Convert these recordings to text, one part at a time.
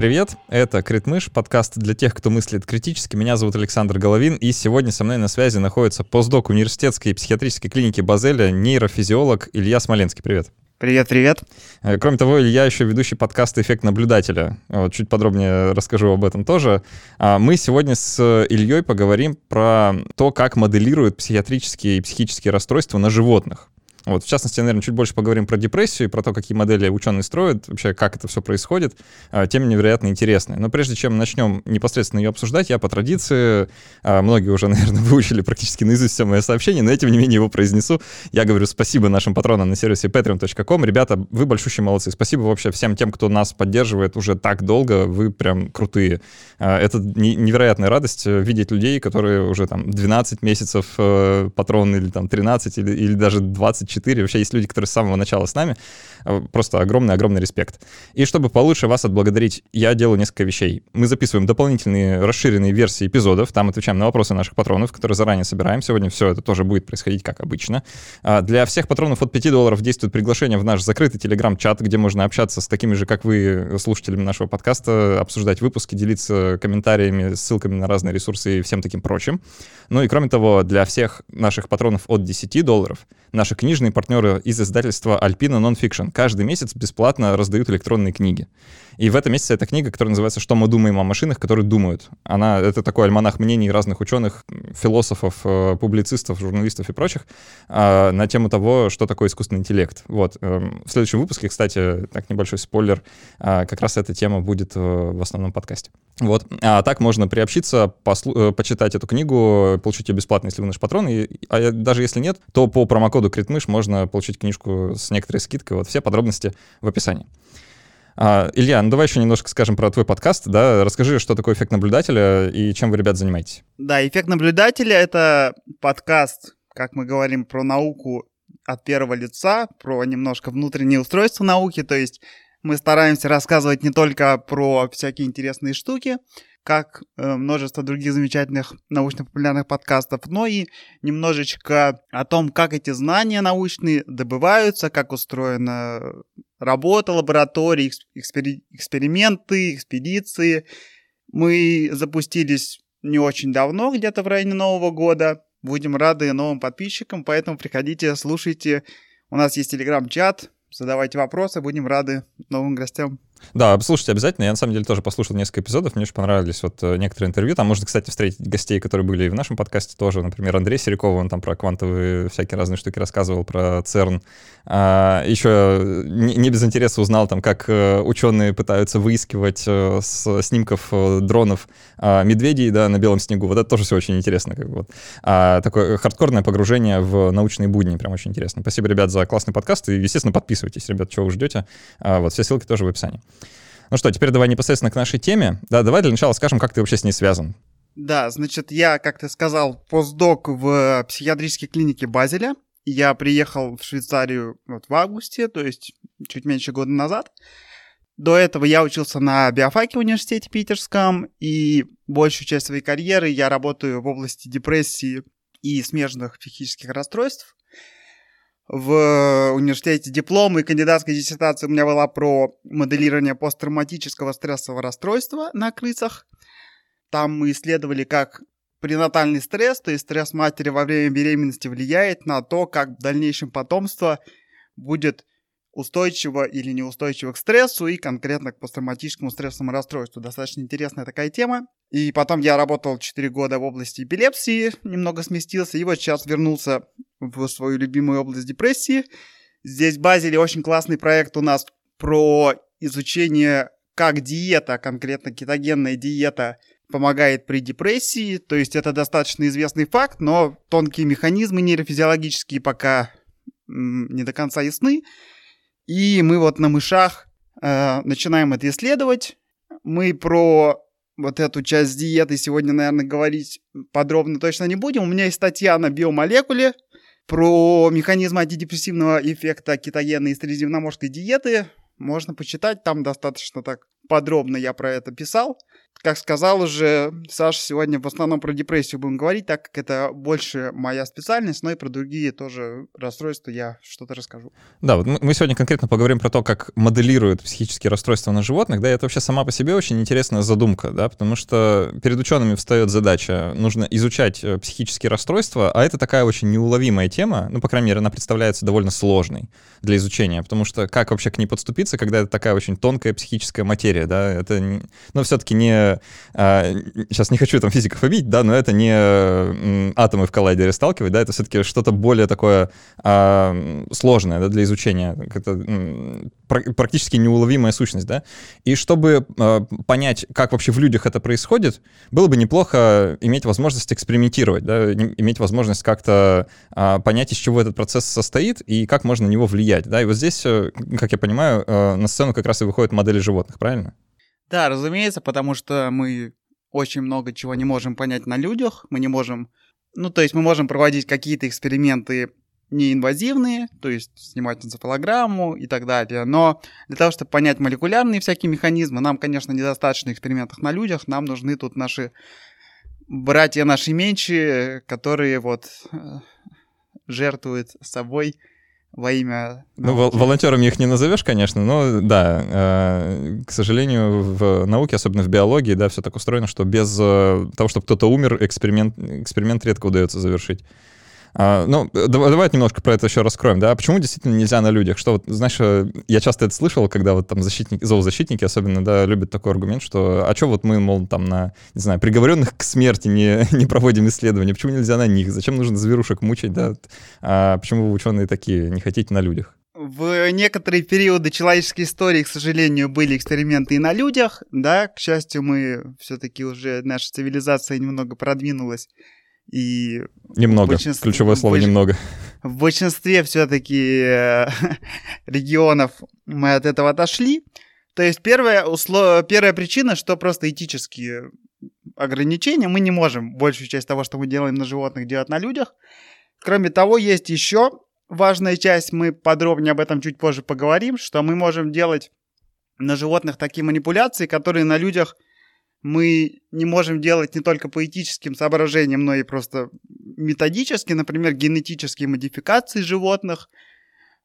Привет, это Критмыш, подкаст для тех, кто мыслит критически. Меня зовут Александр Головин, и сегодня со мной на связи находится постдок университетской психиатрической клиники Базеля, нейрофизиолог Илья Смоленский. Привет. Привет, привет. Э, кроме того, я еще ведущий подкаста «Эффект наблюдателя». Вот, чуть подробнее расскажу об этом тоже. А, мы сегодня с Ильей поговорим про то, как моделируют психиатрические и психические расстройства на животных. Вот, в частности, наверное, чуть больше поговорим про депрессию и про то, какие модели ученые строят, вообще, как это все происходит. А, тема невероятно интересная. Но прежде чем начнем непосредственно ее обсуждать, я по традиции, а, многие уже, наверное, выучили практически наизусть все мое сообщение, но я, тем не менее, его произнесу. Я говорю спасибо нашим патронам на сервисе patreon.com. Ребята, вы большущие молодцы. Спасибо вообще всем тем, кто нас поддерживает уже так долго. Вы прям крутые. А, это невероятная радость э, видеть людей, которые уже там 12 месяцев э, патрон или там 13 или, или даже 20 4. Вообще есть люди, которые с самого начала с нами. Э, просто огромный-огромный респект. И чтобы получше вас отблагодарить, я делаю несколько вещей. Мы записываем дополнительные расширенные версии эпизодов. Там отвечаем на вопросы наших патронов, которые заранее собираем. Сегодня все это тоже будет происходить как обычно. А для всех патронов от 5 долларов действует приглашение в наш закрытый телеграм-чат, где можно общаться с такими же, как вы, слушателями нашего подкаста, обсуждать выпуски, делиться комментариями, ссылками на разные ресурсы и всем таким прочим. Ну и кроме того, для всех наших патронов от 10 долларов наши книжные партнеры из издательства Alpina Nonfiction каждый месяц бесплатно раздают электронные книги. И в этом месяце эта книга, которая называется «Что мы думаем о машинах, которые думают». Она, это такой альманах мнений разных ученых, философов, э, публицистов, журналистов и прочих а, на тему того, что такое искусственный интеллект. Вот. Эм, в следующем выпуске, кстати, так небольшой спойлер, а, как раз эта тема будет э, в основном подкасте. Вот. А так можно приобщиться, послу- э, почитать эту книгу, получить ее бесплатно, если вы наш патрон. И, а даже если нет, то по промокоду Критмыш можно получить книжку с некоторой скидкой. Вот все подробности в описании. А, Илья, ну давай еще немножко скажем про твой подкаст, да, расскажи, что такое эффект наблюдателя и чем вы, ребят, занимаетесь. Да, эффект наблюдателя — это подкаст, как мы говорим, про науку от первого лица, про немножко внутреннее устройство науки, то есть мы стараемся рассказывать не только про всякие интересные штуки, как э, множество других замечательных научно-популярных подкастов, но и немножечко о том, как эти знания научные добываются, как устроена работа лабораторий, экспери- эксперименты, экспедиции. Мы запустились не очень давно, где-то в районе Нового года. Будем рады новым подписчикам, поэтому приходите, слушайте. У нас есть телеграм-чат, задавайте вопросы, будем рады новым гостям. Да, послушайте обязательно. Я на самом деле тоже послушал несколько эпизодов, мне очень понравились вот э, некоторые интервью. Там можно, кстати, встретить гостей, которые были и в нашем подкасте тоже. Например, Андрей Серяков, он там про квантовые всякие разные штуки рассказывал, про ЦЕРН. А, еще не, не без интереса узнал там, как э, ученые пытаются выискивать э, с снимков дронов а, медведей да, на белом снегу. Вот это тоже все очень интересно. Как бы, вот. а, такое хардкорное погружение в научные будни, прям очень интересно. Спасибо, ребят, за классный подкаст. И, естественно, подписывайтесь, ребят, чего вы ждете. А, вот все ссылки тоже в описании. Ну что, теперь давай непосредственно к нашей теме. Да, давай для начала скажем, как ты вообще с ней связан. Да, значит, я, как ты сказал, постдок в психиатрической клинике Базеля. Я приехал в Швейцарию вот в августе, то есть чуть меньше года назад. До этого я учился на биофаке в университете питерском, и большую часть своей карьеры я работаю в области депрессии и смежных психических расстройств в университете диплом и кандидатская диссертация у меня была про моделирование посттравматического стрессового расстройства на крысах. Там мы исследовали, как пренатальный стресс, то есть стресс матери во время беременности влияет на то, как в дальнейшем потомство будет устойчиво или неустойчиво к стрессу и конкретно к посттравматическому стрессовому расстройству. Достаточно интересная такая тема. И потом я работал 4 года в области эпилепсии, немного сместился, и вот сейчас вернулся в свою любимую область депрессии. Здесь в Базеле очень классный проект у нас про изучение, как диета, конкретно кетогенная диета, помогает при депрессии. То есть это достаточно известный факт, но тонкие механизмы нейрофизиологические пока не до конца ясны. И мы вот на мышах э, начинаем это исследовать. Мы про вот эту часть диеты сегодня, наверное, говорить подробно точно не будем. У меня есть статья на биомолекуле про механизм антидепрессивного эффекта кетогенной и средиземноморской диеты. Можно почитать, там достаточно так подробно я про это писал. Как сказал уже Саша, сегодня в основном про депрессию будем говорить, так как это больше моя специальность, но и про другие тоже расстройства я что-то расскажу. Да, вот мы сегодня конкретно поговорим про то, как моделируют психические расстройства на животных, да, это вообще сама по себе очень интересная задумка, да, потому что перед учеными встает задача, нужно изучать э, психические расстройства, а это такая очень неуловимая тема, ну, по крайней мере, она представляется довольно сложной для изучения, потому что как вообще к ней подступиться, когда это такая очень тонкая психическая материя, да, это, ну, все-таки не а, сейчас не хочу там физиков обидеть, да, но это не атомы в коллайдере сталкивать, да, это все-таки что-то более такое а, сложное, да, для изучения, практически неуловимая сущность, да, и чтобы а, понять, как вообще в людях это происходит, было бы неплохо иметь возможность экспериментировать, да, иметь возможность как-то понять, из чего этот процесс состоит и как можно на него влиять, да, и вот здесь, э, как я понимаю, э, на сцену как раз и выходят модели животных, правильно? Да, разумеется, потому что мы очень много чего не можем понять на людях, мы не можем, ну, то есть мы можем проводить какие-то эксперименты неинвазивные, то есть снимать энцефалограмму и так далее. Но для того, чтобы понять молекулярные всякие механизмы, нам, конечно, недостаточно экспериментов на людях, нам нужны тут наши братья наши меньшие, которые вот э, жертвуют собой во имя... Ну, вол- волонтерами их не назовешь, конечно, но да, э, к сожалению, в науке, особенно в биологии, да, все так устроено, что без э, того, чтобы кто-то умер, эксперимент, эксперимент редко удается завершить. А, ну, давай, давай немножко про это еще раскроем, да. Почему действительно нельзя на людях? Что вот, знаешь, э, я часто это слышал, когда вот там защитники, зоозащитники особенно, да, любят такой аргумент, что а что вот мы, мол, там на, не знаю, приговоренных к смерти не, не проводим исследования, почему нельзя на них? Зачем нужно зверушек мучить, да? А почему вы, ученые, такие, не хотите на людях? В некоторые периоды человеческой истории, к сожалению, были эксперименты и на людях, да, к счастью, мы все-таки уже, наша цивилизация немного продвинулась и немного. Ключевое слово больш... немного. В большинстве все-таки э, регионов мы от этого отошли. То есть первая, услов... первая причина, что просто этические ограничения. Мы не можем большую часть того, что мы делаем на животных, делать на людях. Кроме того, есть еще важная часть, мы подробнее об этом чуть позже поговорим, что мы можем делать на животных такие манипуляции, которые на людях – мы не можем делать не только по этическим соображениям, но и просто методически, например, генетические модификации животных.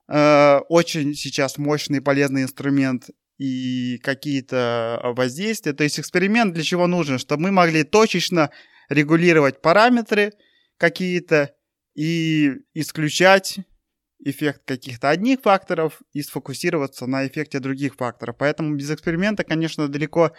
Э, очень сейчас мощный и полезный инструмент и какие-то воздействия. То есть эксперимент для чего нужен? Чтобы мы могли точечно регулировать параметры какие-то и исключать эффект каких-то одних факторов и сфокусироваться на эффекте других факторов. Поэтому без эксперимента, конечно, далеко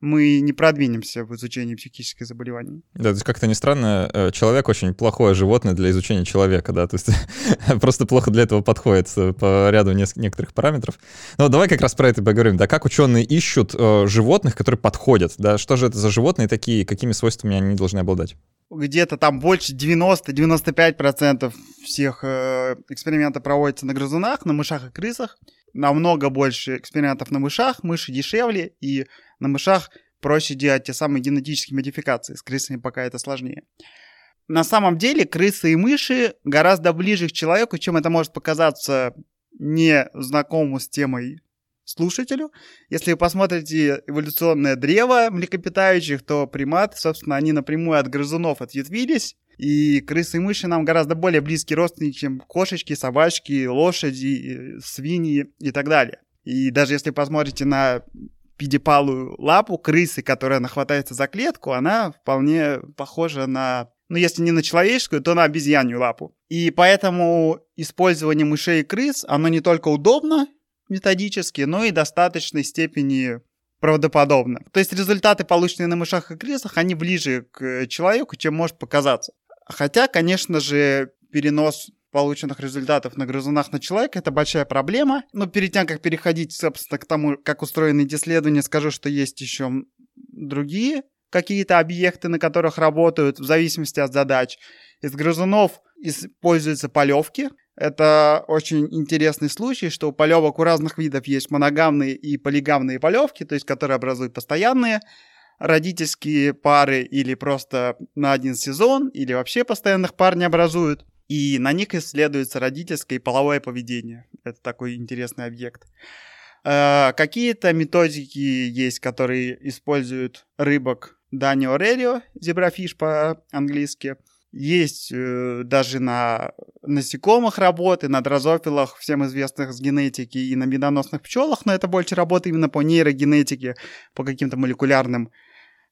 мы не продвинемся в изучении психических заболеваний. Да, то есть как-то не странно, э, человек очень плохое животное для изучения человека, да, то есть просто плохо для этого подходит э, по ряду некоторых параметров. Но давай как раз про это поговорим, да, как ученые ищут э, животных, которые подходят, да, что же это за животные такие, какими свойствами они должны обладать? Где-то там больше 90-95% всех э, экспериментов проводится на грызунах, на мышах и крысах. Намного больше экспериментов на мышах, мыши дешевле, и на мышах проще делать те самые генетические модификации. С крысами пока это сложнее. На самом деле крысы и мыши гораздо ближе к человеку, чем это может показаться не знакомому с темой слушателю. Если вы посмотрите эволюционное древо млекопитающих, то приматы, собственно, они напрямую от грызунов ответвились. И крысы и мыши нам гораздо более близкие родственники, чем кошечки, собачки, лошади, свиньи и так далее. И даже если посмотрите на педипалую лапу крысы, которая нахватается за клетку, она вполне похожа на, ну если не на человеческую, то на обезьянью лапу. И поэтому использование мышей и крыс, оно не только удобно методически, но и достаточной степени правдоподобно. То есть результаты, полученные на мышах и крысах, они ближе к человеку, чем может показаться. Хотя, конечно же, перенос полученных результатов на грызунах на человека, это большая проблема. Но перед тем, как переходить, собственно, к тому, как устроены эти исследования, скажу, что есть еще другие какие-то объекты, на которых работают в зависимости от задач. Из грызунов используются полевки. Это очень интересный случай, что у полевок у разных видов есть моногамные и полигамные полевки, то есть которые образуют постоянные родительские пары или просто на один сезон, или вообще постоянных пар не образуют и на них исследуется родительское и половое поведение. Это такой интересный объект. Э, какие-то методики есть, которые используют рыбок Данио Рерио, зеброфиш по-английски. Есть э, даже на насекомых работы, на дрозофилах, всем известных с генетики, и на медоносных пчелах, но это больше работа именно по нейрогенетике, по каким-то молекулярным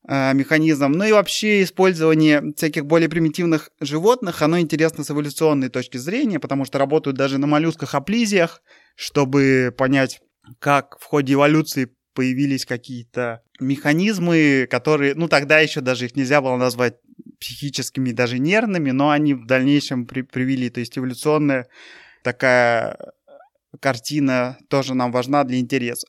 э, механизмам. Ну и вообще использование всяких более примитивных животных, оно интересно с эволюционной точки зрения, потому что работают даже на моллюсках-аплизиях, чтобы понять, как в ходе эволюции появились какие-то механизмы, которые, ну тогда еще даже их нельзя было назвать психическими, даже нервными, но они в дальнейшем при, привели, то есть эволюционная такая картина тоже нам важна для интереса.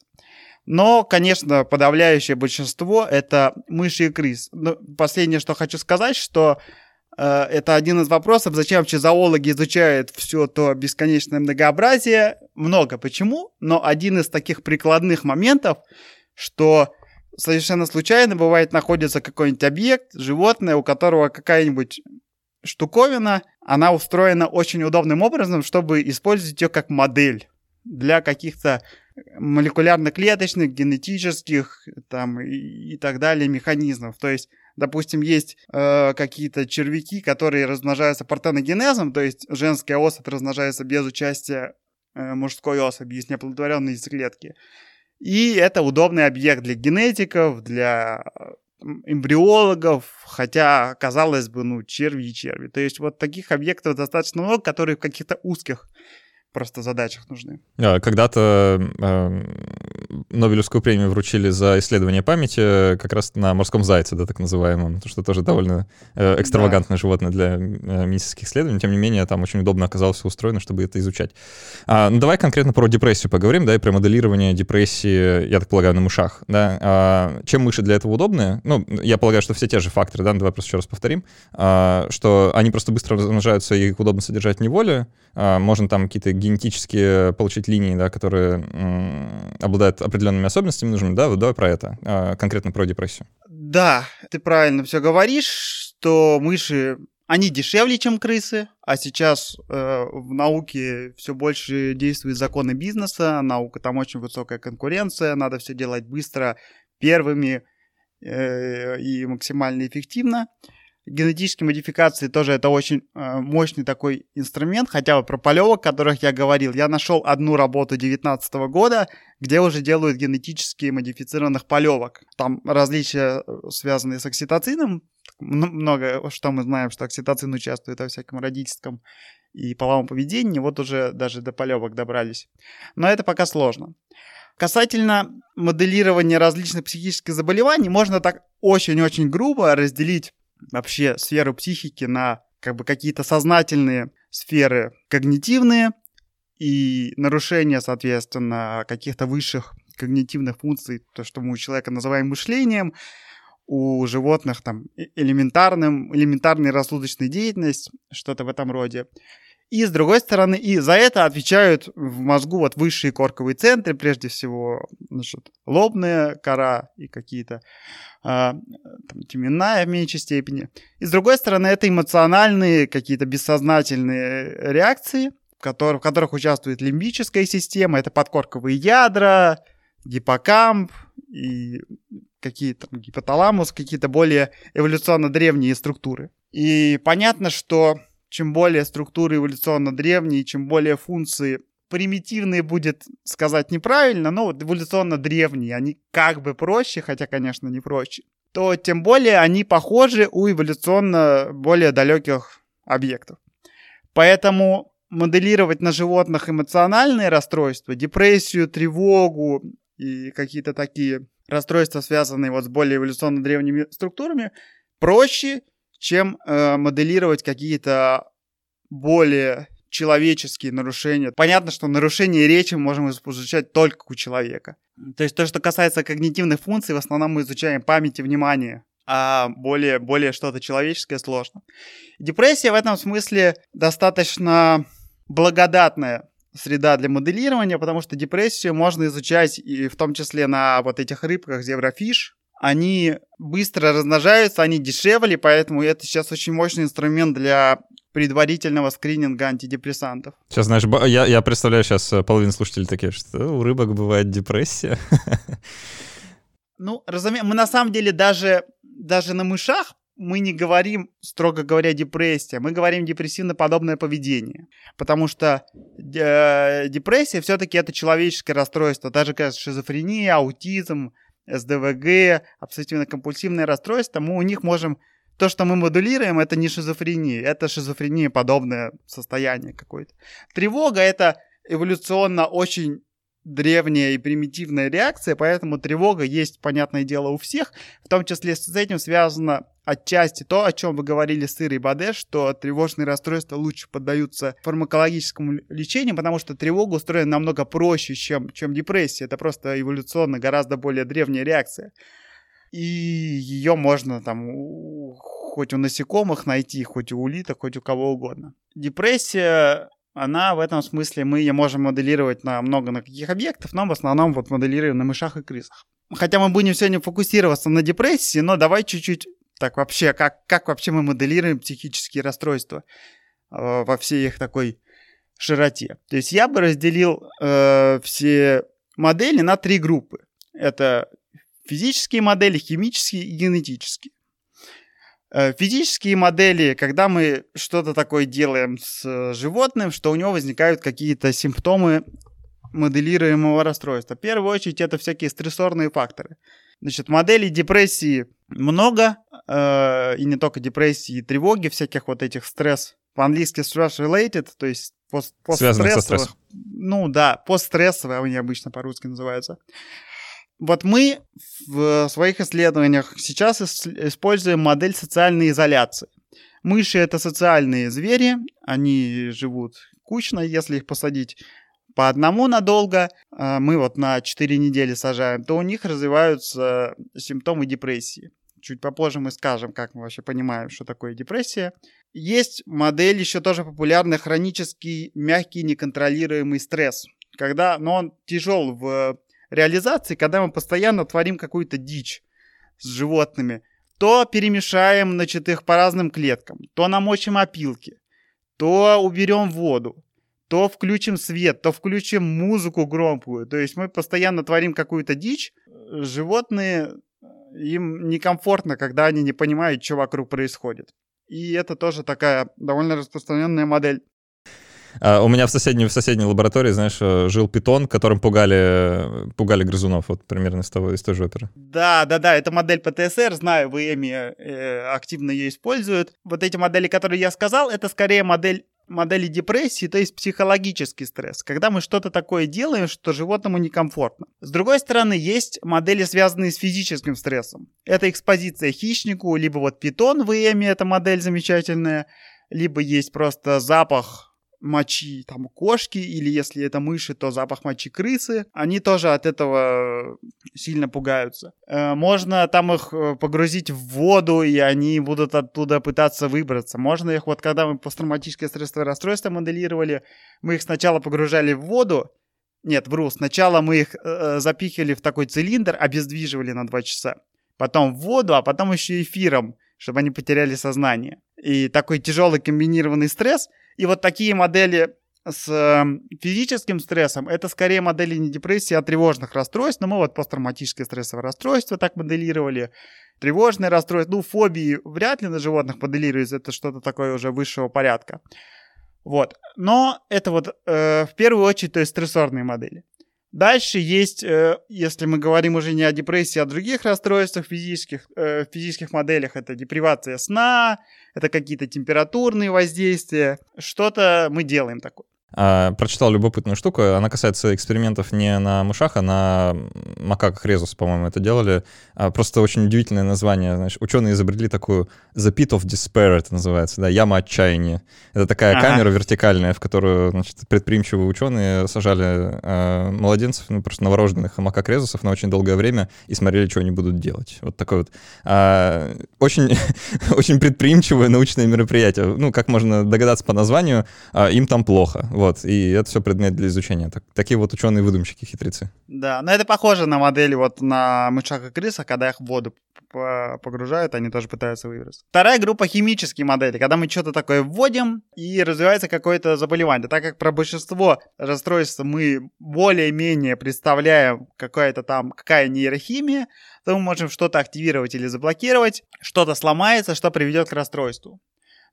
Но, конечно, подавляющее большинство это мыши и крыс. Но последнее, что хочу сказать, что э, это один из вопросов, зачем вообще зоологи изучают все то бесконечное многообразие. Много почему, но один из таких прикладных моментов, что совершенно случайно бывает находится какой-нибудь объект, животное, у которого какая-нибудь штуковина, она устроена очень удобным образом, чтобы использовать ее как модель для каких-то молекулярно-клеточных, генетических там, и, и так далее механизмов. То есть, допустим, есть э, какие-то червяки, которые размножаются партеногенезом, то есть женская особь размножается без участия э, мужской особи, есть неоплодотворенные яйцеклетки. И это удобный объект для генетиков, для эмбриологов, хотя, казалось бы, ну, черви и черви. То есть вот таких объектов достаточно много, которые в каких-то узких просто задачах нужны. А, когда-то э, Нобелевскую премию вручили за исследование памяти как раз на морском зайце, да, так называемом, то, что тоже довольно э, экстравагантное да. животное для э, медицинских исследований. Тем не менее, там очень удобно оказалось устроено, чтобы это изучать. А, ну, давай конкретно про депрессию поговорим, да, и про моделирование депрессии, я так полагаю, на мышах, да. А, чем мыши для этого удобны? Ну, я полагаю, что все те же факторы, да, ну, давай просто еще раз повторим, а, что они просто быстро размножаются, и их удобно содержать в неволе, а, можно там какие-то генетически получить линии, да, которые обладают определенными особенностями нужными, да, вот давай про это, а, конкретно про депрессию. Да, ты правильно все говоришь, что мыши они дешевле, чем крысы, а сейчас э, в науке все больше действуют законы бизнеса, наука там очень высокая конкуренция, надо все делать быстро, первыми э, и максимально эффективно. Э, генетические модификации тоже это очень э, мощный такой инструмент, хотя бы про полевок, о которых я говорил. Я нашел одну работу 2019 года, где уже делают генетически модифицированных полевок. Там различия, э, связанные с окситоцином, много что мы знаем, что окситоцин участвует во всяком родительском и половом поведении, вот уже даже до полевок добрались. Но это пока сложно. Касательно моделирования различных психических заболеваний, можно так очень-очень грубо разделить вообще сферу психики на как бы какие-то сознательные сферы когнитивные и нарушения, соответственно, каких-то высших когнитивных функций, то, что мы у человека называем мышлением, у животных там элементарным, элементарная рассудочная деятельность, что-то в этом роде. И с другой стороны, и за это отвечают в мозгу вот высшие корковые центры, прежде всего, значит, лобная кора и какие-то там, теменная в меньшей степени. И с другой стороны, это эмоциональные какие-то бессознательные реакции, в которых, в которых участвует лимбическая система, это подкорковые ядра, гиппокамп и какие-то гипоталамус, какие-то более эволюционно древние структуры. И понятно, что чем более структуры эволюционно древние, чем более функции примитивные будет сказать неправильно, но вот эволюционно древние, они как бы проще, хотя, конечно, не проще, то тем более они похожи у эволюционно более далеких объектов. Поэтому моделировать на животных эмоциональные расстройства, депрессию, тревогу и какие-то такие расстройства, связанные вот с более эволюционно древними структурами, проще, чем э, моделировать какие-то более человеческие нарушения. Понятно, что нарушение речи мы можем изучать только у человека. То есть то, что касается когнитивных функций, в основном мы изучаем память и внимание, а более, более что-то человеческое сложно. Депрессия в этом смысле достаточно благодатная среда для моделирования, потому что депрессию можно изучать и в том числе на вот этих рыбках зеброфиш, они быстро размножаются, они дешевле, поэтому это сейчас очень мощный инструмент для предварительного скрининга антидепрессантов. Сейчас, знаешь, я, я представляю сейчас э, половину слушателей такие, что у рыбок бывает депрессия. Ну, разумеется, мы на самом деле даже, даже на мышах мы не говорим, строго говоря, депрессия, мы говорим депрессивно-подобное поведение. Потому что э, депрессия все-таки это человеческое расстройство, даже как шизофрения, аутизм, СДВГ, обсессивно-компульсивное расстройство, мы у них можем... То, что мы модулируем, это не шизофрения, это шизофрения подобное состояние какое-то. Тревога — это эволюционно очень древняя и примитивная реакция, поэтому тревога есть, понятное дело, у всех. В том числе с этим связано отчасти то, о чем вы говорили с Ирой Баде, что тревожные расстройства лучше поддаются фармакологическому лечению, потому что тревога устроена намного проще, чем, чем депрессия. Это просто эволюционно гораздо более древняя реакция. И ее можно там хоть у насекомых найти, хоть у улиток, хоть у кого угодно. Депрессия она в этом смысле, мы ее можем моделировать на много на каких объектов, но в основном вот моделируем на мышах и крысах. Хотя мы будем сегодня фокусироваться на депрессии, но давай чуть-чуть так вообще, как, как вообще мы моделируем психические расстройства э, во всей их такой широте. То есть я бы разделил э, все модели на три группы. Это физические модели, химические и генетические. Э, физические модели, когда мы что-то такое делаем с э, животным, что у него возникают какие-то симптомы моделируемого расстройства. В первую очередь это всякие стрессорные факторы. Значит, моделей депрессии много, э, и не только депрессии, и тревоги, всяких вот этих стресс, по-английски stress-related, то есть пост стрессом. Ну да, постстрессовые они обычно по-русски называются. Вот мы в своих исследованиях сейчас используем модель социальной изоляции. Мыши — это социальные звери, они живут кучно, если их посадить по одному надолго, а мы вот на 4 недели сажаем, то у них развиваются симптомы депрессии. Чуть попозже мы скажем, как мы вообще понимаем, что такое депрессия. Есть модель еще тоже популярная, хронический мягкий неконтролируемый стресс. Когда, но он тяжел в реализации, когда мы постоянно творим какую-то дичь с животными, то перемешаем, значит, их по разным клеткам, то намочим опилки, то уберем воду, то включим свет, то включим музыку громкую. То есть мы постоянно творим какую-то дичь. Животные, им некомфортно, когда они не понимают, что вокруг происходит. И это тоже такая довольно распространенная модель а, у меня в соседней, в соседней лаборатории, знаешь, э, жил питон, которым пугали, пугали грызунов, вот примерно из, того, из той же оперы. Да, да, да, это модель ПТСР, знаю, в ИЭМе э, активно ее используют. Вот эти модели, которые я сказал, это скорее модель модели депрессии, то есть психологический стресс, когда мы что-то такое делаем, что животному некомфортно. С другой стороны, есть модели, связанные с физическим стрессом. Это экспозиция хищнику, либо вот питон в ИЭМе, эта модель замечательная, либо есть просто запах мочи там кошки, или если это мыши, то запах мочи крысы. Они тоже от этого сильно пугаются. Э, можно там их э, погрузить в воду, и они будут оттуда пытаться выбраться. Можно их, вот когда мы посттравматическое стрессовое расстройство моделировали, мы их сначала погружали в воду, нет, вру, сначала мы их э, запихивали в такой цилиндр, обездвиживали на 2 часа. Потом в воду, а потом еще эфиром, чтобы они потеряли сознание. И такой тяжелый комбинированный стресс — и вот такие модели с эм, физическим стрессом, это скорее модели не депрессии, а тревожных расстройств. Но мы вот посттравматическое стрессовое расстройство так моделировали, тревожные расстройства, ну, фобии вряд ли на животных моделируется, это что-то такое уже высшего порядка. Вот. Но это вот э, в первую очередь, то есть стрессорные модели. Дальше есть, э, если мы говорим уже не о депрессии, а о других расстройствах физических, э, физических моделях, это депривация сна, это какие-то температурные воздействия, что-то мы делаем такое. А, прочитал любопытную штуку. Она касается экспериментов не на мышах, а на макаках резус, по-моему, это делали. А, просто очень удивительное название. Знаешь, ученые изобрели такую The Pit of Despair, это называется, да, яма отчаяния. Это такая ага. камера вертикальная, в которую значит, предприимчивые ученые сажали э, младенцев, ну, просто новорожденных макак резусов на очень долгое время и смотрели, что они будут делать. Вот такое вот. А, очень, очень предприимчивое научное мероприятие. Ну, как можно догадаться по названию, а, им там плохо Вот, и это все предмет для изучения. Так, такие вот ученые-выдумщики, хитрецы. Да, но это похоже на модели вот на мышах и крысах, когда их в воду погружают, они тоже пытаются выбраться. Вторая группа химические модели, когда мы что-то такое вводим и развивается какое-то заболевание. Так как про большинство расстройств мы более-менее представляем какая-то там, какая нейрохимия, то мы можем что-то активировать или заблокировать, что-то сломается, что приведет к расстройству.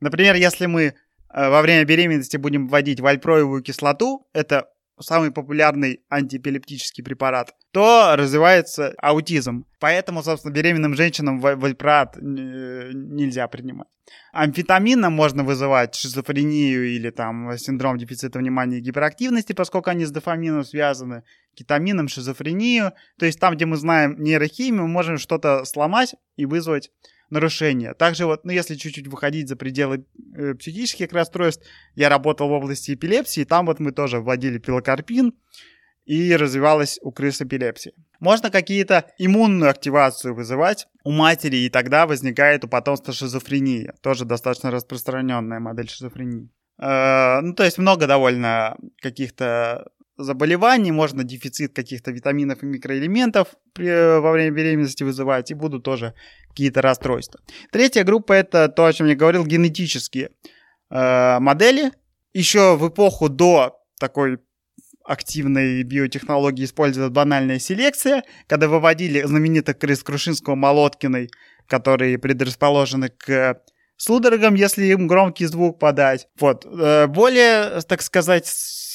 Например, если мы во время беременности будем вводить вальпроевую кислоту, это самый популярный антиэпилептический препарат, то развивается аутизм. Поэтому, собственно, беременным женщинам вальпрат нельзя принимать. Амфетамином можно вызывать шизофрению или там синдром дефицита внимания и гиперактивности, поскольку они с дофамином связаны, кетамином шизофрению. То есть там, где мы знаем нейрохимию, мы можем что-то сломать и вызвать нарушения. Также вот, ну, если чуть-чуть выходить за пределы э, психических расстройств, я работал в области эпилепсии, там вот мы тоже вводили пилокарпин, и развивалась у крыс эпилепсия. Можно какие-то иммунную активацию вызывать у матери, и тогда возникает у потомства шизофрения. Тоже достаточно распространенная модель шизофрении. Э, ну, то есть много довольно каких-то заболеваний, можно дефицит каких-то витаминов и микроэлементов при, во время беременности вызывать, и будут тоже какие-то расстройства. Третья группа это то, о чем я говорил, генетические э, модели. Еще в эпоху до такой активной биотехнологии используется банальная селекция, когда выводили знаменитых крыс Крушинского Молоткиной, которые предрасположены к судорогам, если им громкий звук подать. Вот. Э, более, так сказать,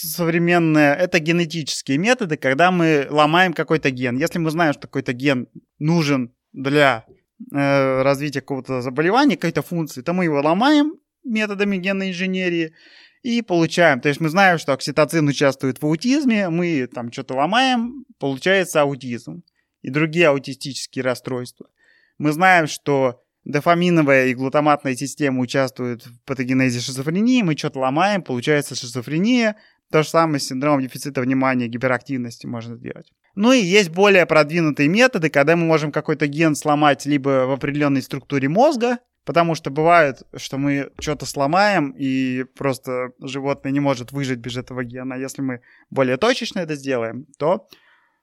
современные, это генетические методы, когда мы ломаем какой-то ген. Если мы знаем, что какой-то ген нужен для э, развития какого-то заболевания, какой-то функции, то мы его ломаем методами генной инженерии и получаем. То есть мы знаем, что окситоцин участвует в аутизме, мы там что-то ломаем, получается аутизм и другие аутистические расстройства. Мы знаем, что дофаминовая и глутаматная система участвуют в патогенезе шизофрении, мы что-то ломаем, получается шизофрения, то же самое с синдромом дефицита внимания гиперактивности можно сделать. Ну и есть более продвинутые методы, когда мы можем какой-то ген сломать либо в определенной структуре мозга, потому что бывает, что мы что-то сломаем, и просто животное не может выжить без этого гена. Если мы более точечно это сделаем, то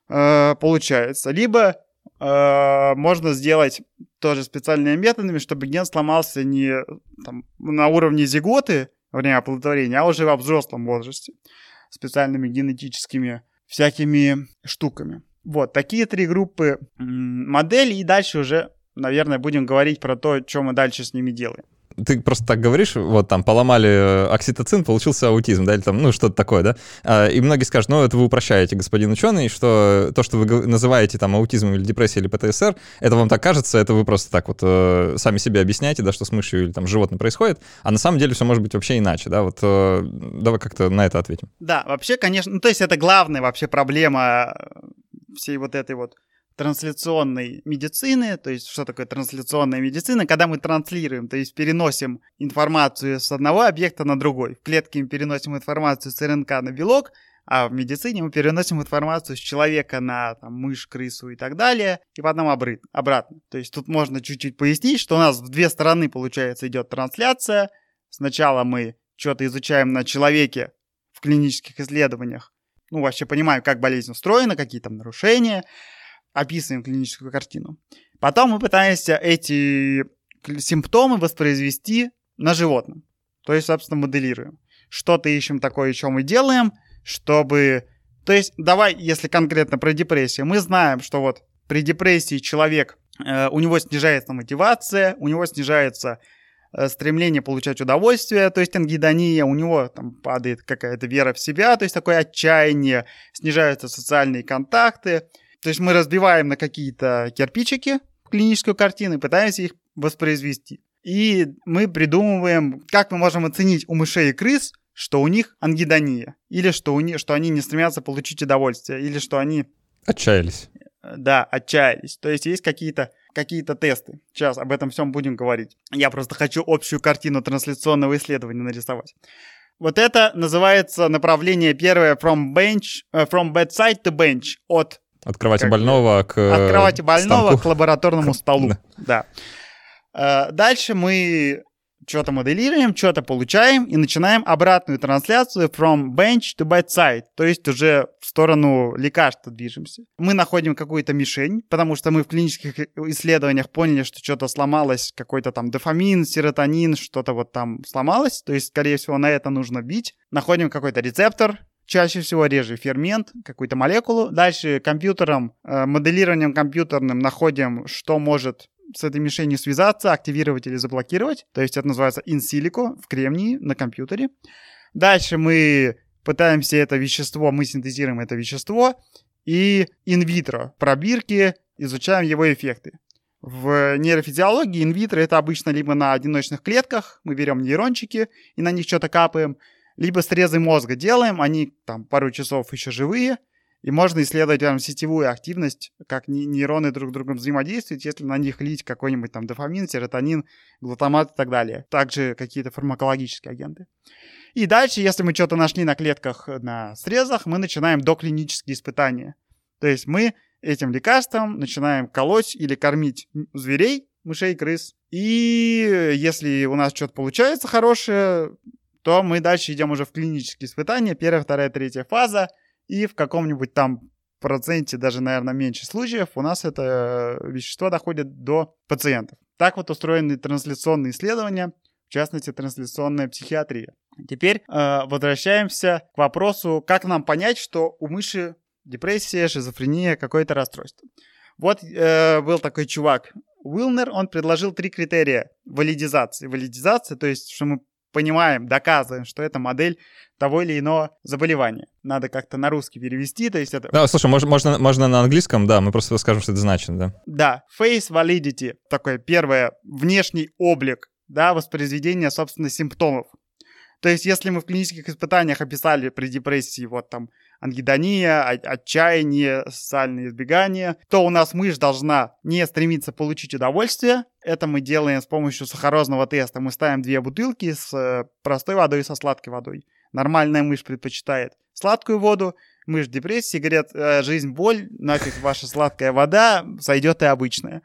э, получается. Либо э, можно сделать тоже специальными методами, чтобы ген сломался не там, на уровне зиготы, время оплодотворения, а уже во взрослом возрасте специальными генетическими всякими штуками. Вот, такие три группы моделей, и дальше уже, наверное, будем говорить про то, что мы дальше с ними делаем ты просто так говоришь, вот там поломали э, окситоцин, получился аутизм, да, или там, ну, что-то такое, да, а, и многие скажут, ну, это вы упрощаете, господин ученый, что то, что вы называете там аутизмом или депрессией или ПТСР, это вам так кажется, это вы просто так вот э, сами себе объясняете, да, что с мышью или там животным происходит, а на самом деле все может быть вообще иначе, да, вот э, давай как-то на это ответим. Да, вообще, конечно, ну, то есть это главная вообще проблема всей вот этой вот трансляционной медицины. То есть, что такое трансляционная медицина? Когда мы транслируем, то есть переносим информацию с одного объекта на другой. В клетке мы переносим информацию с РНК на белок, а в медицине мы переносим информацию с человека на там, мышь, крысу и так далее, и потом обратно. То есть тут можно чуть-чуть пояснить, что у нас в две стороны, получается, идет трансляция. Сначала мы что-то изучаем на человеке в клинических исследованиях, ну, вообще понимаем, как болезнь устроена, какие там нарушения, описываем клиническую картину. Потом мы пытаемся эти симптомы воспроизвести на животном. То есть, собственно, моделируем. Что-то ищем такое, что мы делаем, чтобы... То есть, давай, если конкретно про депрессию, мы знаем, что вот при депрессии человек, э, у него снижается мотивация, у него снижается э, стремление получать удовольствие, то есть ангидония, у него там падает какая-то вера в себя, то есть такое отчаяние, снижаются социальные контакты, то есть мы разбиваем на какие-то кирпичики клиническую картину и пытаемся их воспроизвести. И мы придумываем, как мы можем оценить у мышей и крыс, что у них ангидония, или что, у них, что они не стремятся получить удовольствие, или что они... Отчаялись. Да, отчаялись. То есть есть какие-то какие-то тесты. Сейчас об этом всем будем говорить. Я просто хочу общую картину трансляционного исследования нарисовать. Вот это называется направление первое from bench, uh, from bedside to bench, от от кровати как, больного к От кровати больного станку. к лабораторному столу. Да. да. Дальше мы что-то моделируем, что-то получаем и начинаем обратную трансляцию from bench to bedside, то есть уже в сторону лекарства движемся. Мы находим какую-то мишень, потому что мы в клинических исследованиях поняли, что что-то сломалось, какой-то там дофамин, серотонин, что-то вот там сломалось, то есть, скорее всего, на это нужно бить. Находим какой-то рецептор, чаще всего реже фермент, какую-то молекулу. Дальше компьютером, э, моделированием компьютерным находим, что может с этой мишенью связаться, активировать или заблокировать. То есть это называется silico в кремнии на компьютере. Дальше мы пытаемся это вещество, мы синтезируем это вещество и инвитро пробирки изучаем его эффекты. В нейрофизиологии инвитро это обычно либо на одиночных клетках, мы берем нейрончики и на них что-то капаем, либо срезы мозга делаем, они там пару часов еще живые, и можно исследовать там, сетевую активность, как нейроны друг с другом взаимодействуют, если на них лить какой-нибудь там дофамин, серотонин, глутамат и так далее. Также какие-то фармакологические агенты. И дальше, если мы что-то нашли на клетках на срезах, мы начинаем доклинические испытания. То есть мы этим лекарством начинаем колоть или кормить зверей, мышей, крыс. И если у нас что-то получается хорошее, то мы дальше идем уже в клинические испытания. Первая, вторая, третья фаза — и в каком-нибудь там проценте, даже, наверное, меньше случаев, у нас это вещество доходит до пациентов. Так вот устроены трансляционные исследования, в частности, трансляционная психиатрия. Теперь э, возвращаемся к вопросу, как нам понять, что у мыши депрессия, шизофрения, какое-то расстройство. Вот э, был такой чувак, Уилнер, он предложил три критерия валидизации. Валидизация, то есть, что мы понимаем, доказываем, что это модель того или иного заболевания. Надо как-то на русский перевести, то есть это... Да, слушай, можно, можно, можно на английском, да, мы просто скажем, что это значит, да. Да, face validity, такое первое, внешний облик, да, воспроизведение, собственно, симптомов. То есть, если мы в клинических испытаниях описали при депрессии вот там ангидония, отчаяние, социальное избегание, то у нас мышь должна не стремиться получить удовольствие. Это мы делаем с помощью сахарозного теста. Мы ставим две бутылки с э, простой водой и со сладкой водой. Нормальная мышь предпочитает сладкую воду, мышь депрессии, говорят, э, жизнь боль, нафиг ваша сладкая вода, сойдет и обычная.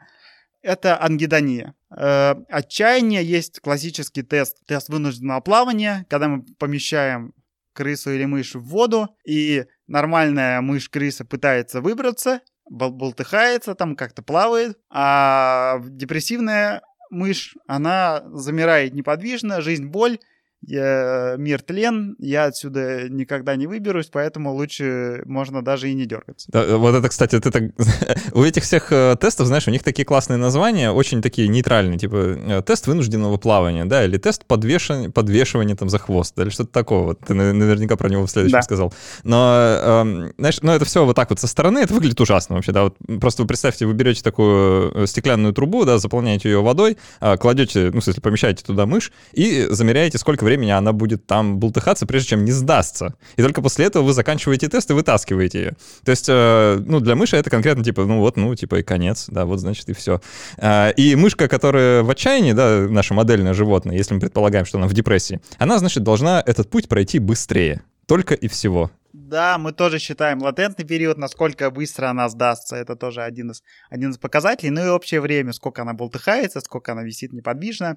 Это ангидония. Э, отчаяние есть классический тест, тест вынужденного плавания, когда мы помещаем крысу или мышь в воду, и нормальная мышь-крыса пытается выбраться, болтыхается, там как-то плавает, а депрессивная мышь, она замирает неподвижно, жизнь, боль, я, мир тлен, я отсюда никогда не выберусь, поэтому лучше можно даже и не дергаться. Да, вот это, кстати, ты так... у этих всех э, тестов, знаешь, у них такие классные названия, очень такие нейтральные, типа э, тест вынужденного плавания, да, или тест подвешивания, подвешивания там за хвост, или что-то такого. Вот ты наверняка про него в следующем да. сказал. Но, э, знаешь, ну это все вот так вот со стороны, это выглядит ужасно вообще, да. Вот просто вы представьте, вы берете такую э, стеклянную трубу, да, заполняете ее водой, э, кладете, ну, в смысле, помещаете туда мышь и замеряете, сколько времени времени она будет там бултыхаться, прежде чем не сдастся. И только после этого вы заканчиваете тест и вытаскиваете ее. То есть, э, ну, для мыши это конкретно типа, ну вот, ну, типа и конец, да, вот значит и все. Э, и мышка, которая в отчаянии, да, наше модельное животное, если мы предполагаем, что она в депрессии, она, значит, должна этот путь пройти быстрее. Только и всего. Да, мы тоже считаем латентный период, насколько быстро она сдастся. Это тоже один из, один из показателей. Ну и общее время, сколько она болтыхается, сколько она висит неподвижно.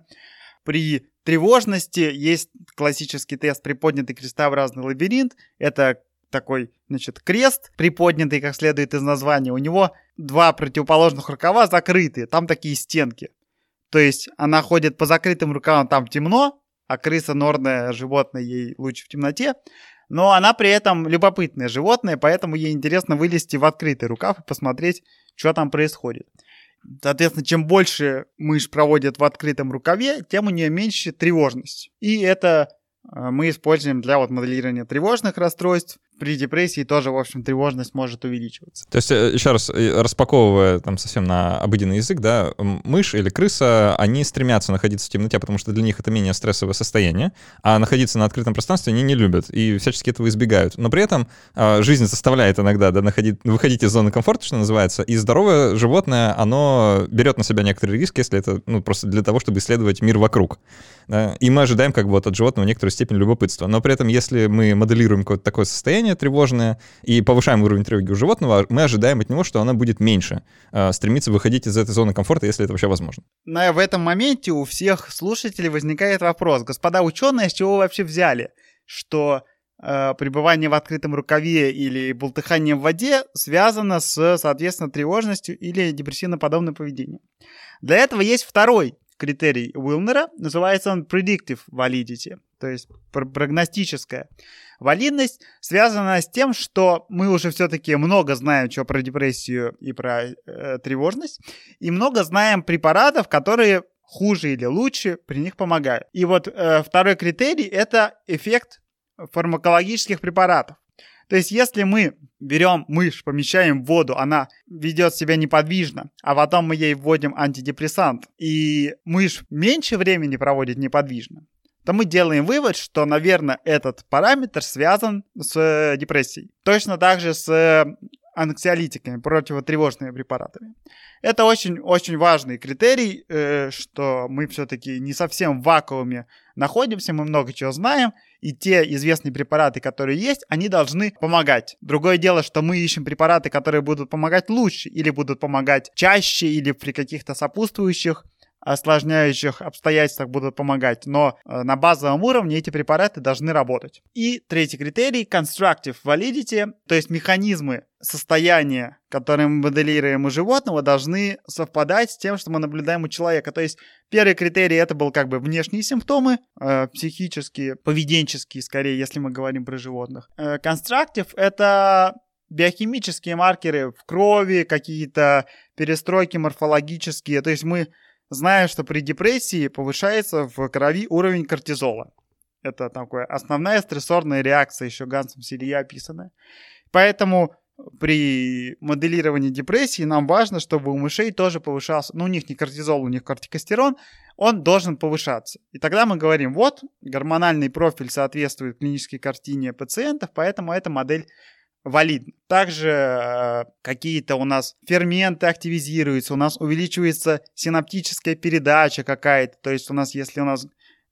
При тревожности есть классический тест приподнятый крестообразный лабиринт. Это такой, значит, крест, приподнятый, как следует из названия. У него два противоположных рукава закрыты, там такие стенки. То есть она ходит по закрытым рукавам, там темно, а крыса норное животное, ей лучше в темноте. Но она при этом любопытное животное, поэтому ей интересно вылезти в открытый рукав и посмотреть, что там происходит. Соответственно, чем больше мышь проводит в открытом рукаве, тем у нее меньше тревожность. И это э, мы используем для вот моделирования тревожных расстройств, при депрессии тоже, в общем, тревожность может увеличиваться. То есть, э, еще раз, э, распаковывая там совсем на обыденный язык, да, мышь или крыса, они стремятся находиться в темноте, потому что для них это менее стрессовое состояние, а находиться на открытом пространстве они не любят и всячески этого избегают. Но при этом э, жизнь заставляет иногда да, находить, выходить из зоны комфорта, что называется, и здоровое животное, оно берет на себя некоторый риск, если это ну, просто для того, чтобы исследовать мир вокруг. Да? И мы ожидаем как бы вот от животного некоторую степень любопытства. Но при этом, если мы моделируем какое-то такое состояние, состояние тревожное и повышаем уровень тревоги у животного, мы ожидаем от него, что оно будет меньше э, стремиться выходить из этой зоны комфорта, если это вообще возможно. Но в этом моменте у всех слушателей возникает вопрос. Господа ученые, с чего вы вообще взяли, что э, пребывание в открытом рукаве или бултыхание в воде связано с, соответственно, тревожностью или депрессивно-подобным поведением? Для этого есть второй критерий Уилнера, называется он predictive validity, то есть прогностическая валидность, связана с тем, что мы уже все-таки много знаем что про депрессию и про э, тревожность, и много знаем препаратов, которые хуже или лучше при них помогают. И вот э, второй критерий это эффект фармакологических препаратов. То есть, если мы берем мышь, помещаем в воду, она ведет себя неподвижно, а потом мы ей вводим антидепрессант, и мышь меньше времени проводит неподвижно, то мы делаем вывод, что, наверное, этот параметр связан с э, депрессией. Точно так же с анксиолитиками, противотревожными препаратами. Это очень-очень важный критерий, э, что мы все-таки не совсем в вакууме находимся, мы много чего знаем, и те известные препараты, которые есть, они должны помогать. Другое дело, что мы ищем препараты, которые будут помогать лучше, или будут помогать чаще, или при каких-то сопутствующих осложняющих обстоятельствах будут помогать, но э, на базовом уровне эти препараты должны работать. И третий критерий — constructive validity, то есть механизмы состояния, которые мы моделируем у животного, должны совпадать с тем, что мы наблюдаем у человека. То есть первый критерий это был как бы внешние симптомы, э, психические, поведенческие, скорее, если мы говорим про животных. Э, constructive — это биохимические маркеры в крови, какие-то перестройки морфологические. То есть мы Знаю, что при депрессии повышается в крови уровень кортизола. Это такая основная стрессорная реакция, еще Гансом Силья описанная. Поэтому при моделировании депрессии нам важно, чтобы у мышей тоже повышался, ну у них не кортизол, у них кортикостерон, он должен повышаться. И тогда мы говорим, вот, гормональный профиль соответствует клинической картине пациентов, поэтому эта модель валидно. Также э, какие-то у нас ферменты активизируются, у нас увеличивается синаптическая передача какая-то. То есть у нас, если у нас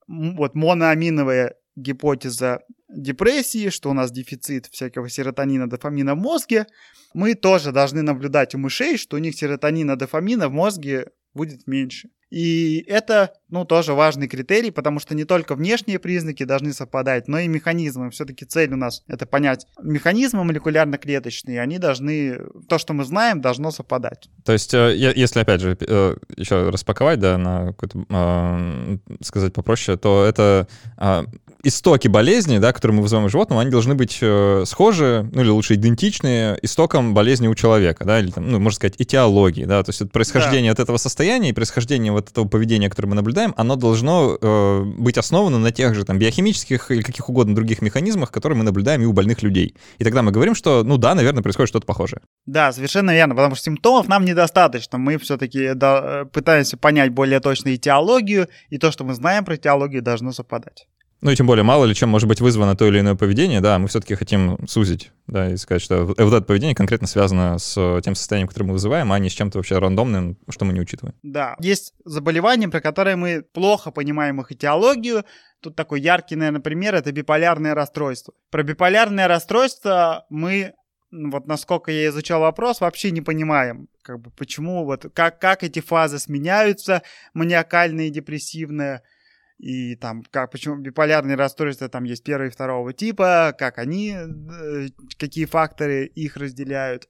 вот моноаминовая гипотеза депрессии, что у нас дефицит всякого серотонина, дофамина в мозге, мы тоже должны наблюдать у мышей, что у них серотонина, дофамина в мозге будет меньше. И это, ну, тоже важный критерий, потому что не только внешние признаки должны совпадать, но и механизмы. Все-таки цель у нас это понять. Механизмы молекулярно-клеточные, они должны, то, что мы знаем, должно совпадать. То есть, э, если, опять же, э, еще распаковать, да, на какой-то, а, сказать попроще, то это а, истоки болезни, да, которые мы вызываем у животного, они должны быть э, схожи, ну или лучше идентичны истокам болезни у человека, да, или там, ну, можно сказать, этиологии, да, то есть это происхождение да. от этого состояния и происхождение вот этого поведения, которое мы наблюдаем, оно должно э, быть основано на тех же там биохимических или каких угодно других механизмах, которые мы наблюдаем и у больных людей. И тогда мы говорим, что, ну да, наверное, происходит что-то похожее. Да, совершенно верно, потому что симптомов нам недостаточно. Мы все-таки да, пытаемся понять более точно этиологию, и то, что мы знаем про этиологию, должно совпадать. Ну и тем более, мало ли чем может быть вызвано то или иное поведение, да, мы все-таки хотим сузить, да, и сказать, что вот это поведение конкретно связано с тем состоянием, которое мы вызываем, а не с чем-то вообще рандомным, что мы не учитываем. Да, есть заболевания, про которые мы плохо понимаем их этиологию, Тут такой яркий, наверное, пример — это биполярное расстройство. Про биполярное расстройство мы вот насколько я изучал вопрос, вообще не понимаем, как бы почему, вот как, как эти фазы сменяются, маниакальные и депрессивные, и там, как, почему биполярные расстройства там есть первого и второго типа, как они, э, какие факторы их разделяют.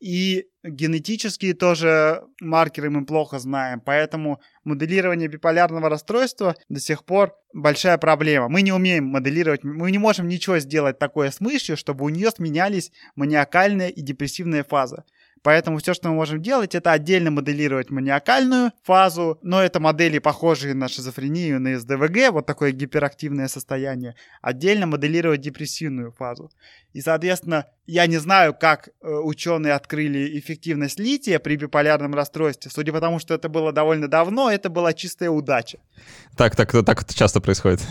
И генетические тоже маркеры мы плохо знаем, поэтому моделирование биполярного расстройства до сих пор большая проблема. Мы не умеем моделировать, мы не можем ничего сделать такое с мышью, чтобы у нее сменялись маниакальная и депрессивная фаза. Поэтому все, что мы можем делать, это отдельно моделировать маниакальную фазу, но это модели, похожие на шизофрению, на СДВГ, вот такое гиперактивное состояние, отдельно моделировать депрессивную фазу. И, соответственно, я не знаю, как э, ученые открыли эффективность лития при биполярном расстройстве. Судя по тому, что это было довольно давно, это была чистая удача. Так, так, так это часто происходит.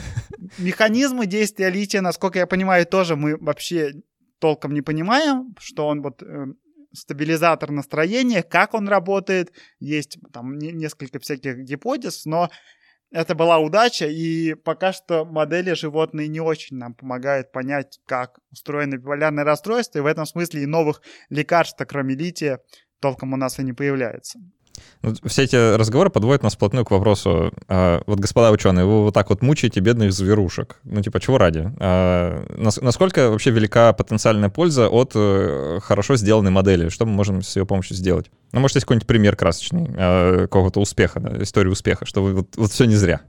Механизмы действия лития, насколько я понимаю, тоже мы вообще толком не понимаем, что он вот э, стабилизатор настроения, как он работает, есть там несколько всяких гипотез, но это была удача, и пока что модели животные не очень нам помогают понять, как устроено биполярное расстройство, и в этом смысле и новых лекарств, кроме лития, толком у нас и не появляется. Все эти разговоры подводят нас вплотную к вопросу, э, вот, господа ученые, вы вот так вот мучаете бедных зверушек. Ну, типа, чего ради? Нас, насколько вообще велика потенциальная польза от э, хорошо сделанной модели? Что мы можем с ее помощью сделать? Ну, может, есть какой-нибудь пример красочный э, какого-то успеха, да, истории успеха, что вы, вот, вот все не зря.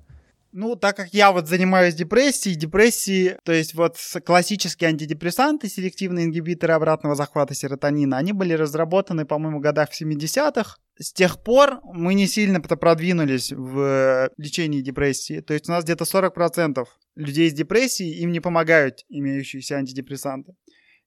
Ну, так как я вот занимаюсь депрессией, депрессии, то есть вот классические антидепрессанты, селективные ингибиторы обратного захвата серотонина, они были разработаны, по-моему, в годах в 70-х. С тех пор мы не сильно продвинулись в лечении депрессии. То есть у нас где-то 40% людей с депрессией, им не помогают имеющиеся антидепрессанты.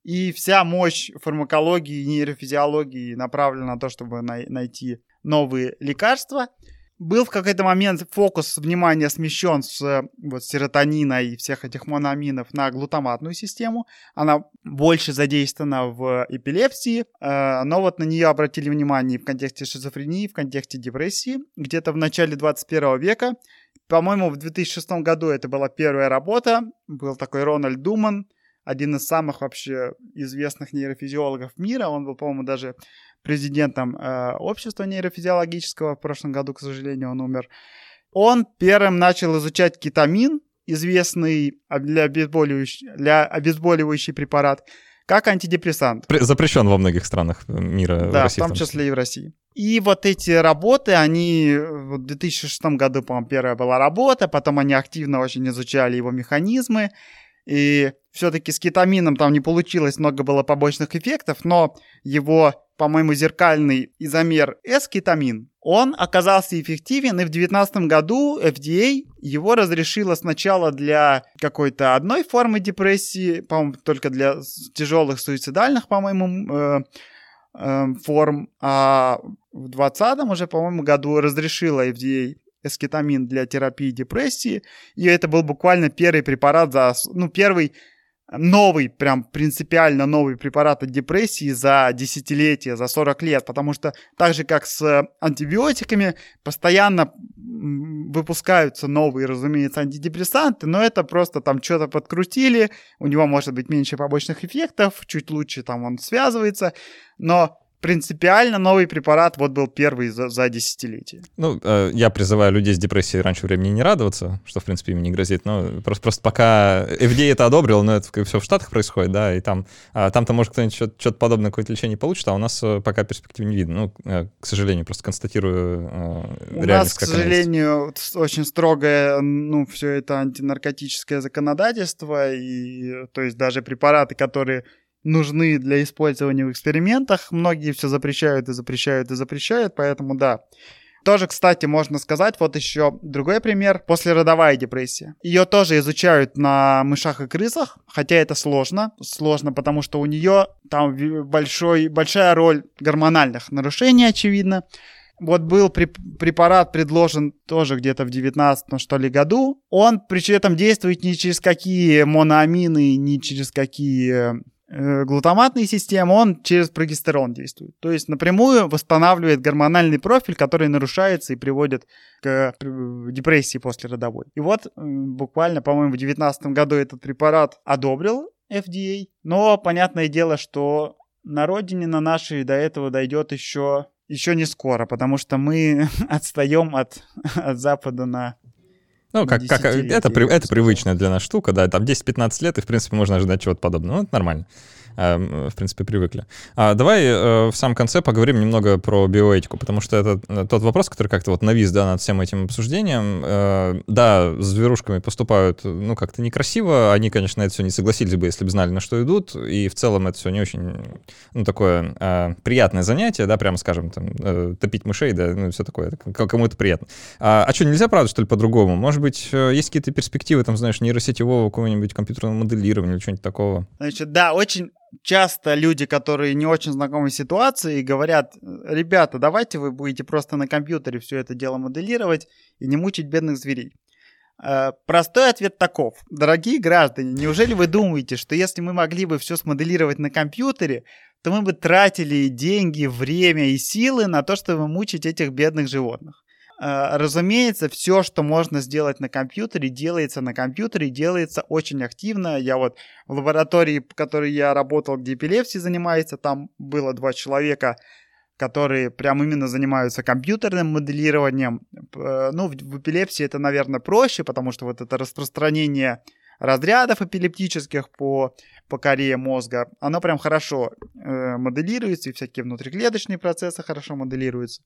И вся мощь фармакологии и нейрофизиологии направлена на то, чтобы найти новые лекарства – был в какой-то момент фокус внимания смещен с вот, серотонина и всех этих моноаминов на глутаматную систему. Она больше задействована в эпилепсии, э, но вот на нее обратили внимание в контексте шизофрении, в контексте депрессии. Где-то в начале 21 века, по-моему, в 2006 году это была первая работа, был такой Рональд Думан, один из самых вообще известных нейрофизиологов мира. Он был, по-моему, даже президентом э, общества нейрофизиологического. В прошлом году, к сожалению, он умер. Он первым начал изучать кетамин, известный для, обезболивающий, для обезболивающий препарат, как антидепрессант. Запрещен во многих странах мира. Да, в, России, в том числе и в России. И вот эти работы, они в 2006 году, по-моему, первая была работа, потом они активно очень изучали его механизмы, и все-таки с кетамином там не получилось, много было побочных эффектов, но его, по-моему, зеркальный изомер S-кетамин, он оказался эффективен, и в 2019 году FDA его разрешила сначала для какой-то одной формы депрессии, по-моему, только для тяжелых суицидальных, по-моему, э, э, форм, а в 2020 уже, по-моему, году разрешила FDA эскетамин для терапии депрессии. И это был буквально первый препарат за... Ну, первый новый, прям принципиально новый препарат от депрессии за десятилетия, за 40 лет, потому что так же, как с антибиотиками, постоянно выпускаются новые, разумеется, антидепрессанты, но это просто там что-то подкрутили, у него может быть меньше побочных эффектов, чуть лучше там он связывается, но принципиально новый препарат вот был первый за, за десятилетие. Ну, э, я призываю людей с депрессией раньше времени не радоваться, что, в принципе, им не грозит. Но просто, просто пока FDA это одобрил, но это все в Штатах происходит, да, и там, а, там-то, может, кто-нибудь что-то подобное, какое-то лечение получит, а у нас э, пока перспектив не видно. Ну, э, к сожалению, просто констатирую У нас, к сожалению, очень строгое, ну, все это антинаркотическое законодательство, и, то есть даже препараты, которые нужны для использования в экспериментах. Многие все запрещают и запрещают и запрещают, поэтому да. Тоже, кстати, можно сказать, вот еще другой пример, послеродовая депрессия. Ее тоже изучают на мышах и крысах, хотя это сложно. Сложно, потому что у нее там большой, большая роль гормональных нарушений, очевидно. Вот был препарат предложен тоже где-то в 19 что ли году. Он при этом действует ни через какие моноамины, ни через какие глутаматной системы, он через прогестерон действует. То есть напрямую восстанавливает гормональный профиль, который нарушается и приводит к депрессии после родовой. И вот буквально, по-моему, в 2019 году этот препарат одобрил FDA, но понятное дело, что на родине, на нашей до этого дойдет еще, еще не скоро, потому что мы отстаем от, от Запада на ну, как, как это, это привычная для нас штука, да, там 10-15 лет, и, в принципе, можно ожидать чего-то подобного. Ну, это нормально. Эм, в принципе, привыкли. А давай э, в самом конце поговорим немного про биоэтику, потому что это э, тот вопрос, который как-то вот навис, да, над всем этим обсуждением. Э, да, с зверушками поступают, ну, как-то некрасиво, они, конечно, это все не согласились бы, если бы знали, на что идут, и в целом это все не очень, ну, такое приятное занятие, да, прямо скажем, там, топить мышей, да, ну, все такое, кому это приятно. А, а что, нельзя, правда, что ли, по-другому? Может быть, есть какие-то перспективы, там, знаешь, нейросетевого какого-нибудь компьютерного моделирования или что-нибудь такого? Значит, да, очень часто люди, которые не очень знакомы с ситуацией, говорят, ребята, давайте вы будете просто на компьютере все это дело моделировать и не мучить бедных зверей. Э, простой ответ таков. Дорогие граждане, неужели вы думаете, что если мы могли бы все смоделировать на компьютере, то мы бы тратили деньги, время и силы на то, чтобы мучить этих бедных животных? Э, разумеется, все, что можно сделать на компьютере, делается на компьютере, делается очень активно. Я вот в лаборатории, в которой я работал, где эпилепсией занимается, там было два человека, которые прям именно занимаются компьютерным моделированием. Э, ну, в, эпилепсии это, наверное, проще, потому что вот это распространение разрядов эпилептических по, по коре мозга, оно прям хорошо э, моделируется, и всякие внутриклеточные процессы хорошо моделируются.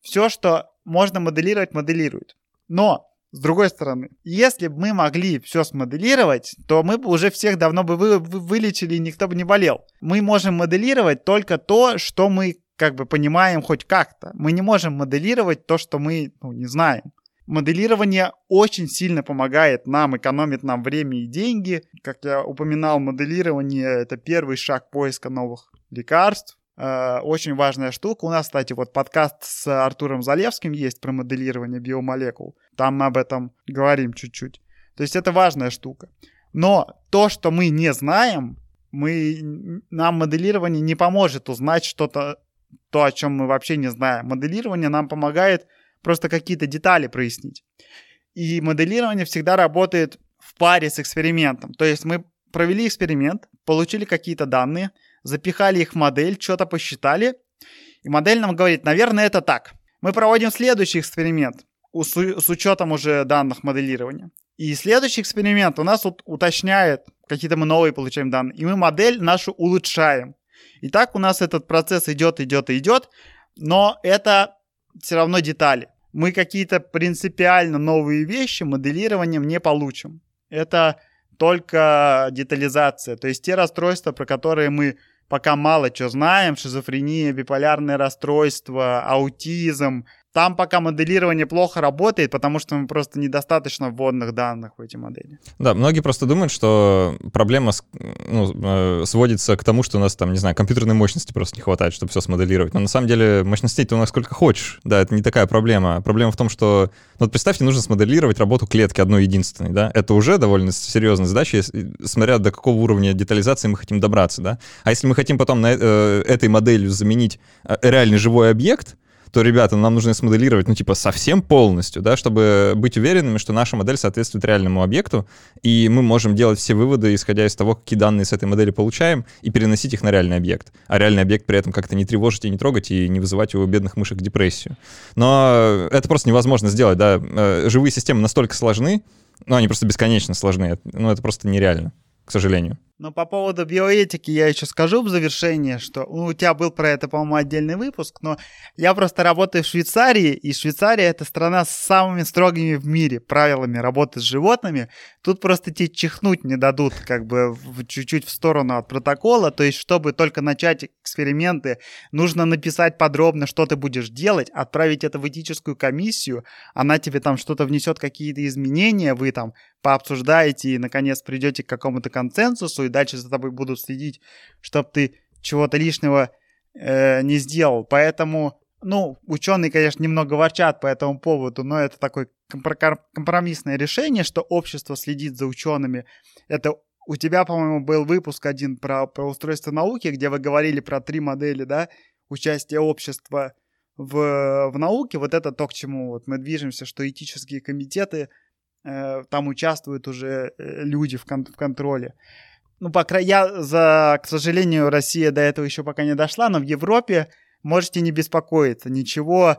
Все, что можно моделировать, моделирует. Но, с другой стороны, если бы мы могли все смоделировать, то мы бы уже всех давно бы вы, вы, вылечили, и никто бы не болел. Мы можем моделировать только то, что мы как бы понимаем хоть как-то. Мы не можем моделировать то, что мы ну, не знаем. Моделирование очень сильно помогает нам, экономит нам время и деньги. Как я упоминал, моделирование — это первый шаг поиска новых лекарств. Э, очень важная штука. У нас, кстати, вот подкаст с Артуром Залевским есть про моделирование биомолекул. Там мы об этом говорим чуть-чуть. То есть это важная штука. Но то, что мы не знаем, мы, нам моделирование не поможет узнать что-то, то, о чем мы вообще не знаем. Моделирование нам помогает просто какие-то детали прояснить. И моделирование всегда работает в паре с экспериментом. То есть мы провели эксперимент, получили какие-то данные, запихали их в модель, что-то посчитали, и модель нам говорит, наверное, это так. Мы проводим следующий эксперимент с учетом уже данных моделирования. И следующий эксперимент у нас вот уточняет, какие-то мы новые получаем данные, и мы модель нашу улучшаем. И так у нас этот процесс идет, идет идет, но это все равно детали. Мы какие-то принципиально новые вещи моделированием не получим. Это только детализация. То есть те расстройства, про которые мы пока мало что знаем, шизофрения, биполярное расстройство, аутизм, там пока моделирование плохо работает, потому что мы просто недостаточно вводных данных в эти модели. Да, многие просто думают, что проблема ну, э, сводится к тому, что у нас там, не знаю, компьютерной мощности просто не хватает, чтобы все смоделировать. Но на самом деле мощностей-то у нас сколько хочешь. Да, это не такая проблема. Проблема в том, что, ну, вот представьте, нужно смоделировать работу клетки одной единственной, да. Это уже довольно серьезная задача, смотря до какого уровня детализации мы хотим добраться, да. А если мы хотим потом на э, этой моделью заменить э, реальный живой объект, то, ребята, нам нужно смоделировать, ну, типа, совсем полностью, да, чтобы быть уверенными, что наша модель соответствует реальному объекту, и мы можем делать все выводы, исходя из того, какие данные с этой модели получаем, и переносить их на реальный объект. А реальный объект при этом как-то не тревожить и не трогать, и не вызывать у бедных мышек депрессию. Но это просто невозможно сделать, да. Э, живые системы настолько сложны, ну, они просто бесконечно сложны, ну, это просто нереально, к сожалению. Но по поводу биоэтики я еще скажу в завершение, что ну, у тебя был про это, по-моему, отдельный выпуск, но я просто работаю в Швейцарии, и Швейцария это страна с самыми строгими в мире правилами работы с животными. Тут просто тебе чихнуть не дадут как бы чуть-чуть в сторону от протокола, то есть чтобы только начать эксперименты, нужно написать подробно, что ты будешь делать, отправить это в этическую комиссию, она тебе там что-то внесет, какие-то изменения, вы там пообсуждаете и, наконец, придете к какому-то консенсусу, и дальше за тобой будут следить, чтобы ты чего-то лишнего э, не сделал. Поэтому, ну, ученые, конечно, немного ворчат по этому поводу, но это такое компромиссное решение, что общество следит за учеными. Это у тебя, по-моему, был выпуск один про, про устройство науки, где вы говорили про три модели, да, участие общества в, в науке. Вот это то, к чему вот мы движемся, что этические комитеты, э, там участвуют уже э, люди в, кон- в контроле ну, по края, за, к сожалению, Россия до этого еще пока не дошла, но в Европе можете не беспокоиться. Ничего,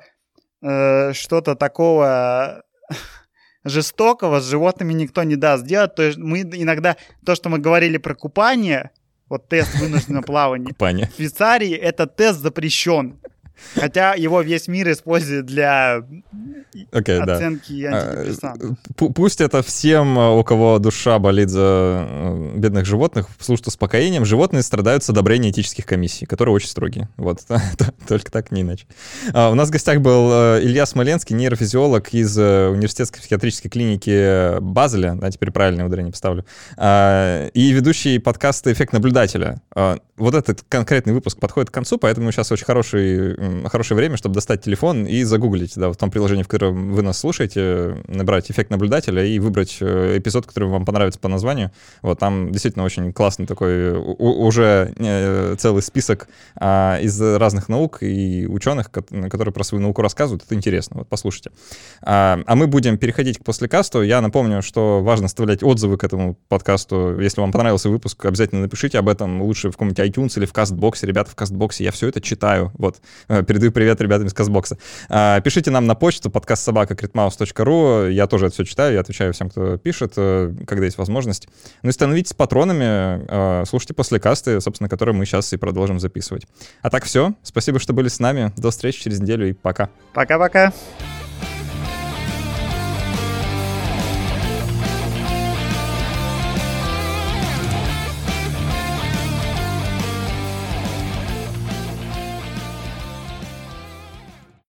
э, что-то такого жестокого с животными никто не даст делать. То есть мы иногда, то, что мы говорили про купание, вот тест вынужденного плавания, Купание. в Швейцарии этот тест запрещен. Хотя его весь мир использует для okay, оценки да. антидепрессантов. Пусть это всем, а, у кого душа болит за э, бедных животных, служит успокоением. Животные страдают с одобрения этических комиссий, которые очень строгие. Вот, только так, не иначе. А, у нас в гостях был э, Илья Смоленский, нейрофизиолог из э, университетской психиатрической клиники Базеля, да, теперь правильное ударение поставлю, а, и ведущий подкаста «Эффект наблюдателя». Вот этот конкретный выпуск подходит к концу, поэтому сейчас очень хороший хорошее время, чтобы достать телефон и загуглить, да, в том приложении, в браузера вы нас слушаете, набрать эффект наблюдателя и выбрать э, эпизод, который вам понравится по названию. Вот там действительно очень классный такой уже э, целый список а, из разных наук и ученых, которые про свою науку рассказывают. Это интересно. Вот послушайте. А, а мы будем переходить к послекасту. Я напомню, что важно оставлять отзывы к этому подкасту. Если вам понравился выпуск, обязательно напишите об этом лучше в каком-нибудь iTunes или в Кастбоксе. Ребята в Кастбоксе, я все это читаю. Вот. Э, передаю привет ребятам из Кастбокса. А, пишите нам на почту подкаст собака Я тоже это все читаю, я отвечаю всем, кто пишет, э, когда есть возможность. Ну и становитесь патронами, э, слушайте послекасты, собственно, которые мы сейчас и продолжим записывать. А так все. Спасибо, что были с нами. До встречи через неделю и пока. Пока-пока.